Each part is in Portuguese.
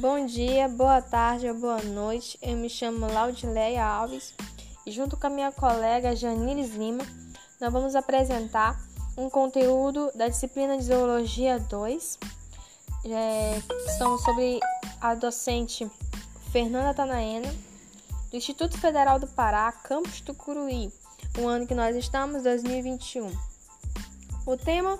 Bom dia, boa tarde ou boa noite. Eu me chamo Laudileia Alves e junto com a minha colega Janilis Lima, nós vamos apresentar um conteúdo da disciplina de Zoologia 2, é, são sobre a docente Fernanda Tanaena, do Instituto Federal do Pará, campus Tucuruí, o ano que nós estamos, 2021. O tema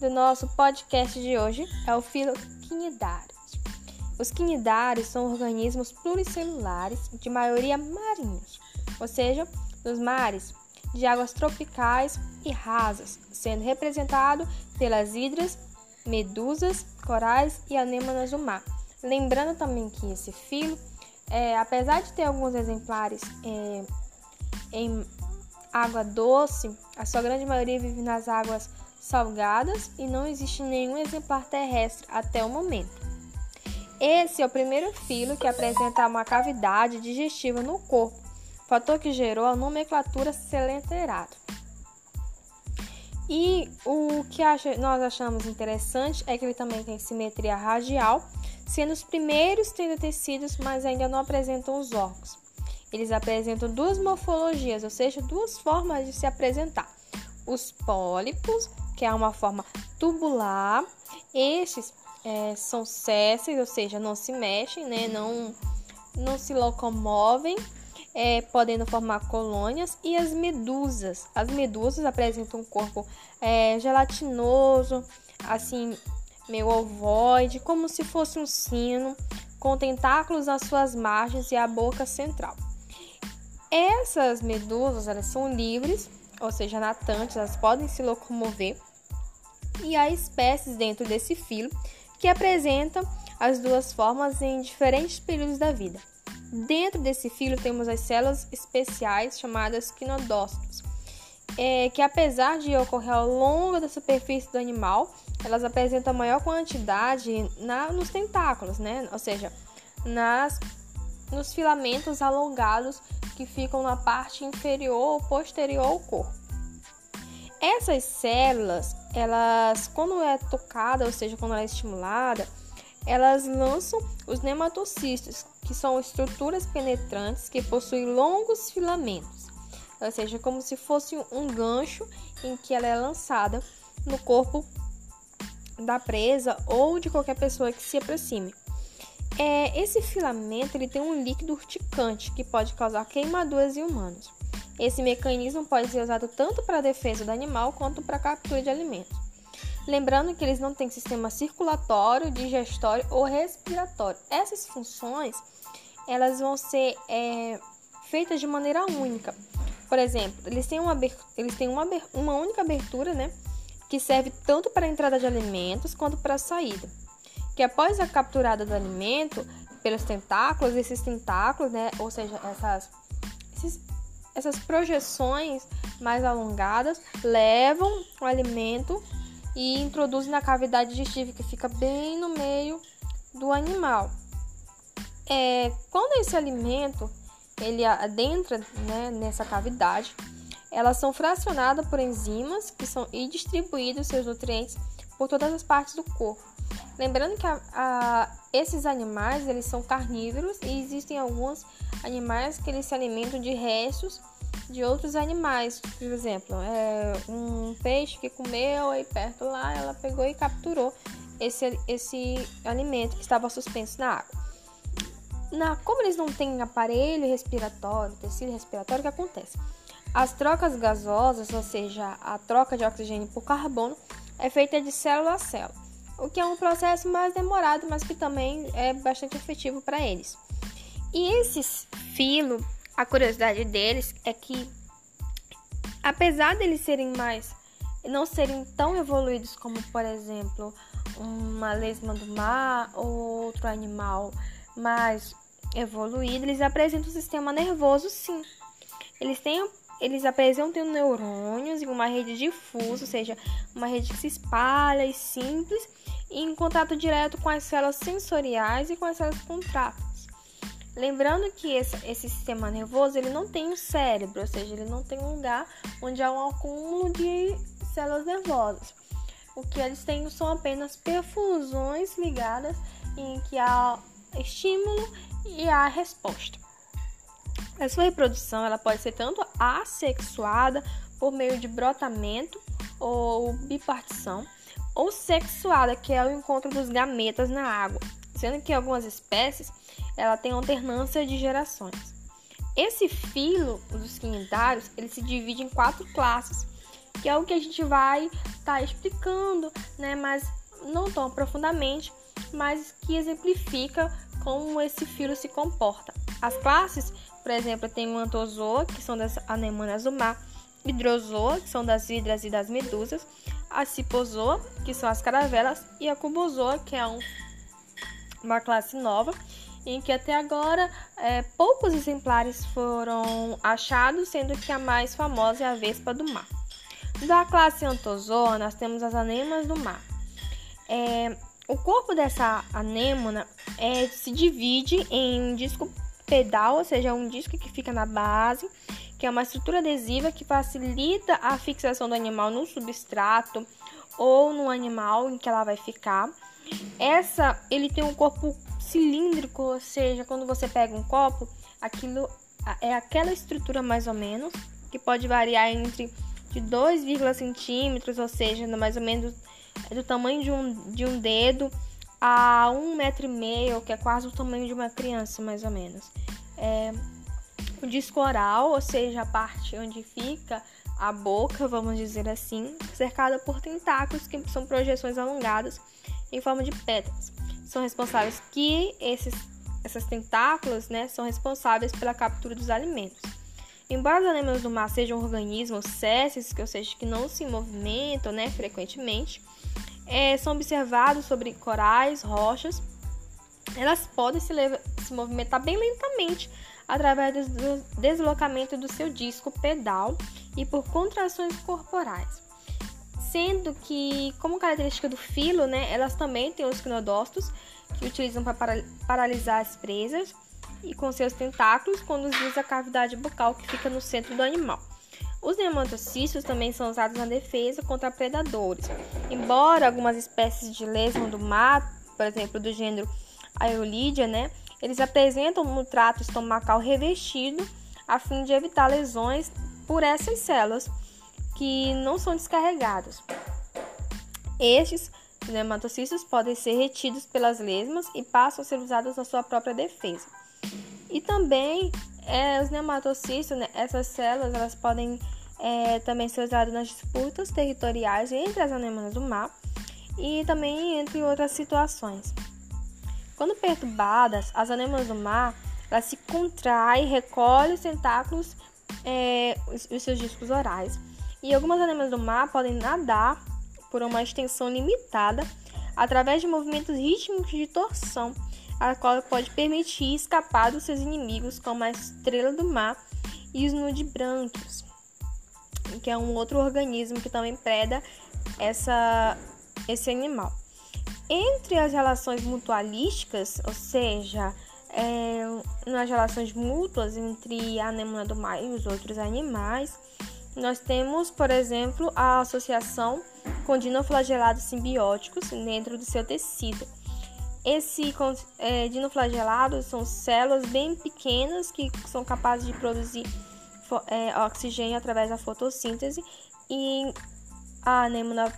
do nosso podcast de hoje é o filo quinidário. Os quinidários são organismos pluricelulares de maioria marinhos, ou seja, nos mares de águas tropicais e rasas, sendo representado pelas hidras, medusas, corais e anêmonas do mar. Lembrando também que esse filo, é, apesar de ter alguns exemplares é, em água doce, a sua grande maioria vive nas águas salgadas e não existe nenhum exemplar terrestre até o momento. Esse é o primeiro filo que apresenta uma cavidade digestiva no corpo, fator que gerou a nomenclatura selenterata. E o que nós achamos interessante é que ele também tem simetria radial, sendo os primeiros tendo tecidos, mas ainda não apresentam os órgãos. Eles apresentam duas morfologias, ou seja, duas formas de se apresentar. Os pólipos, que é uma forma tubular, estes é, são sésseis, ou seja, não se mexem, né? não, não se locomovem, é, podendo formar colônias, e as medusas. As medusas apresentam um corpo é, gelatinoso, assim, meio ovoide, como se fosse um sino, com tentáculos nas suas margens e a boca central. Essas medusas elas são livres, ou seja, natantes, elas podem se locomover, e há espécies dentro desse filo que apresenta as duas formas em diferentes períodos da vida. Dentro desse filo temos as células especiais chamadas quinodócitos, é, que apesar de ocorrer ao longo da superfície do animal, elas apresentam maior quantidade na, nos tentáculos, né? ou seja, nas, nos filamentos alongados que ficam na parte inferior ou posterior ao corpo. Essas células, elas, quando é tocada, ou seja, quando ela é estimulada, elas lançam os nematocistos, que são estruturas penetrantes que possuem longos filamentos, ou seja, como se fosse um gancho em que ela é lançada no corpo da presa ou de qualquer pessoa que se aproxime. É, esse filamento ele tem um líquido urticante que pode causar queimaduras em humanos. Esse mecanismo pode ser usado tanto para a defesa do animal quanto para a captura de alimentos. Lembrando que eles não têm sistema circulatório, digestório ou respiratório. Essas funções elas vão ser é, feitas de maneira única. Por exemplo, eles têm uma, eles têm uma, uma única abertura, né, que serve tanto para a entrada de alimentos quanto para a saída. Que após a capturada do alimento pelos tentáculos, esses tentáculos, né, ou seja, essas, esses essas projeções mais alongadas levam o alimento e introduzem na cavidade digestiva que fica bem no meio do animal. É, quando esse alimento ele adentra né, nessa cavidade, elas são fracionadas por enzimas que são e distribuídos seus nutrientes por todas as partes do corpo. Lembrando que a, a, esses animais eles são carnívoros e existem alguns animais que eles se alimentam de restos de outros animais. Por exemplo, é, um peixe que comeu aí perto lá, ela pegou e capturou esse, esse alimento que estava suspenso na água. Na, como eles não têm aparelho respiratório, tecido respiratório, o que acontece? As trocas gasosas, ou seja, a troca de oxigênio por carbono, é feita de célula a célula, o que é um processo mais demorado, mas que também é bastante efetivo para eles. E esse filo, a curiosidade deles é que, apesar deles serem mais, não serem tão evoluídos como, por exemplo, uma lesma do mar ou outro animal mais evoluído, eles apresentam um sistema nervoso, sim. Eles têm eles apresentam neurônios e uma rede difusa, ou seja, uma rede que se espalha e simples, em contato direto com as células sensoriais e com as células contráteis. Lembrando que esse, esse, sistema nervoso ele não tem um cérebro, ou seja, ele não tem um lugar onde há um acúmulo de células nervosas. O que eles têm são apenas perfusões ligadas em que há estímulo e a resposta. A sua reprodução ela pode ser tanto assexuada por meio de brotamento ou bipartição, ou sexuada, que é o encontro dos gametas na água, sendo que algumas espécies ela tem alternância de gerações. Esse filo dos quinidários ele se divide em quatro classes, que é o que a gente vai estar tá explicando, né, mas não tão profundamente, mas que exemplifica como esse filo se comporta. As classes, por exemplo, tem o antozoa, que são das anemonas do mar, hidrozoa, que são das hidras e das medusas, a cipozoa, que são as caravelas, e a cubozoa, que é um, uma classe nova, em que até agora é, poucos exemplares foram achados, sendo que a mais famosa é a vespa do mar. Da classe Antozoa, nós temos as anêmonas do mar. É, o corpo dessa anêmona é, se divide em um disco pedal, ou seja, um disco que fica na base, que é uma estrutura adesiva que facilita a fixação do animal no substrato ou no animal em que ela vai ficar. Essa, ele tem um corpo cilíndrico, ou seja, quando você pega um copo, aquilo é aquela estrutura mais ou menos, que pode variar entre de 2,5 centímetros, ou seja, mais ou menos do tamanho de um, de um dedo a um metro e meio, que é quase o tamanho de uma criança, mais ou menos. É, o disco oral, ou seja, a parte onde fica a boca, vamos dizer assim, cercada por tentáculos que são projeções alongadas em forma de pétalas. São responsáveis que esses essas tentáculos, né, são responsáveis pela captura dos alimentos. Embora os animais do mar sejam organismos césseis, que ou seja, que não se movimentam, né, frequentemente, é, são observados sobre corais, rochas. Elas podem se, se movimentar bem lentamente através do deslocamento do seu disco pedal e por contrações corporais. Sendo que, como característica do filo, né, elas também têm os quinodócitos, que utilizam para paralisar as presas e com seus tentáculos conduzir a cavidade bucal que fica no centro do animal. Os nematocícios também são usados na defesa contra predadores. Embora algumas espécies de lesma do mar, por exemplo, do gênero Aeolidia, né, eles apresentam um trato estomacal revestido a fim de evitar lesões por essas células que não são descarregadas. Estes nematocícios podem ser retidos pelas lesmas e passam a ser usados na sua própria defesa. E também é, os nematocícios, né, essas células, elas podem é, também ser usadas nas disputas territoriais entre as anemonas do mar e também entre outras situações. Quando perturbadas, as anemonas do mar elas se contraem, recolhem os tentáculos, é, os, os seus discos orais. E algumas anemonas do mar podem nadar por uma extensão limitada através de movimentos rítmicos de torção a qual pode permitir escapar dos seus inimigos, como a estrela do mar e os nudibranquios, que é um outro organismo que também preda essa, esse animal. Entre as relações mutualísticas, ou seja, é, nas relações mútuas entre a anêmona do mar e os outros animais, nós temos, por exemplo, a associação com dinoflagelados simbióticos dentro do seu tecido esse é, dinoflagelados são células bem pequenas que são capazes de produzir é, oxigênio através da fotossíntese e a anêmona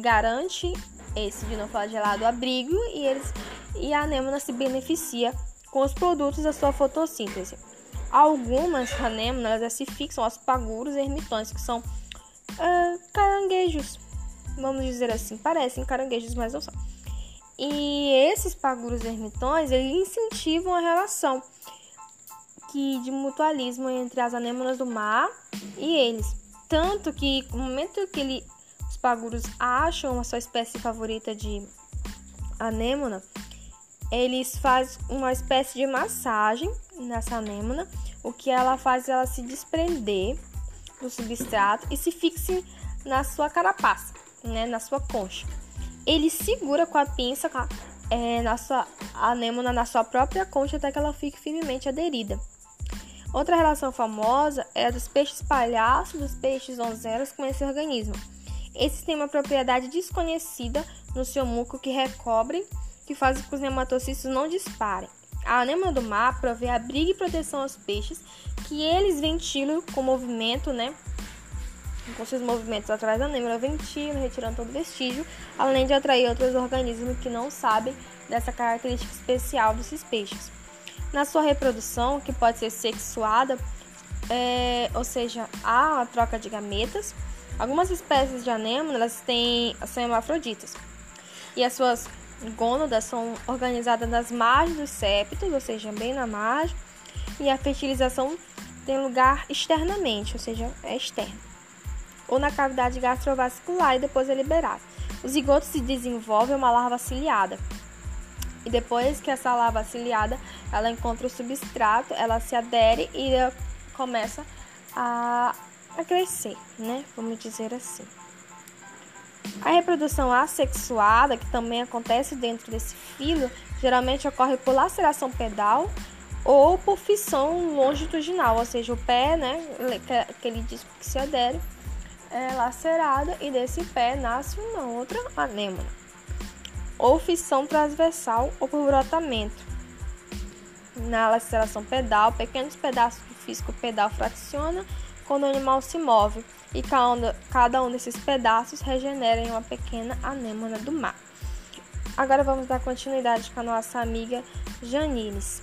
garante esse dinoflagelado abrigo e, eles, e a anêmona se beneficia com os produtos da sua fotossíntese. Algumas anêmonas se fixam aos paguros ermitões, que são uh, caranguejos, vamos dizer assim, parecem caranguejos, mas não são. E esses paguros ermitões, eles incentivam a relação que de mutualismo entre as anêmonas do mar e eles. Tanto que no momento que ele, os paguros acham a sua espécie favorita de anêmona, eles fazem uma espécie de massagem nessa anêmona, o que ela faz ela se desprender do substrato e se fixe na sua carapaça, né, na sua concha ele segura com a pinça é, na sua anêmona na sua própria concha até que ela fique firmemente aderida. Outra relação famosa é a dos peixes palhaços dos peixes donzelas com esse organismo. Esses têm uma propriedade desconhecida no seu muco que recobre, que faz com que os nematocitos não disparem. A anêmona do mar provê abrigo e proteção aos peixes, que eles ventilam com movimento, né? Com seus movimentos através da anêmona, ventilam, retirando todo vestígio, além de atrair outros organismos que não sabem dessa característica especial desses peixes. Na sua reprodução, que pode ser sexuada, é, ou seja, há a troca de gametas, algumas espécies de anêmona elas têm, são hermafroditas e as suas gônadas são organizadas nas margens dos septos, ou seja, bem na margem, e a fertilização tem lugar externamente, ou seja, é externo, ou na cavidade gastrovascular e depois é liberado. O zigoto se desenvolve uma larva ciliada. E depois que essa larva ciliada, ela encontra o substrato, ela se adere e começa a, a crescer, né? Vamos dizer assim. A reprodução assexuada, que também acontece dentro desse filo, geralmente ocorre por laceração pedal ou por fissão longitudinal, ou seja, o pé, né, aquele disco que se adere, é lacerado e desse pé nasce uma outra anêmona. Ou fissão transversal ou por brotamento. Na laceração pedal, pequenos pedaços do físico pedal fracciona quando o animal se move e cada um desses pedaços regenera em uma pequena anêmona do mar. Agora vamos dar continuidade com a nossa amiga Janines.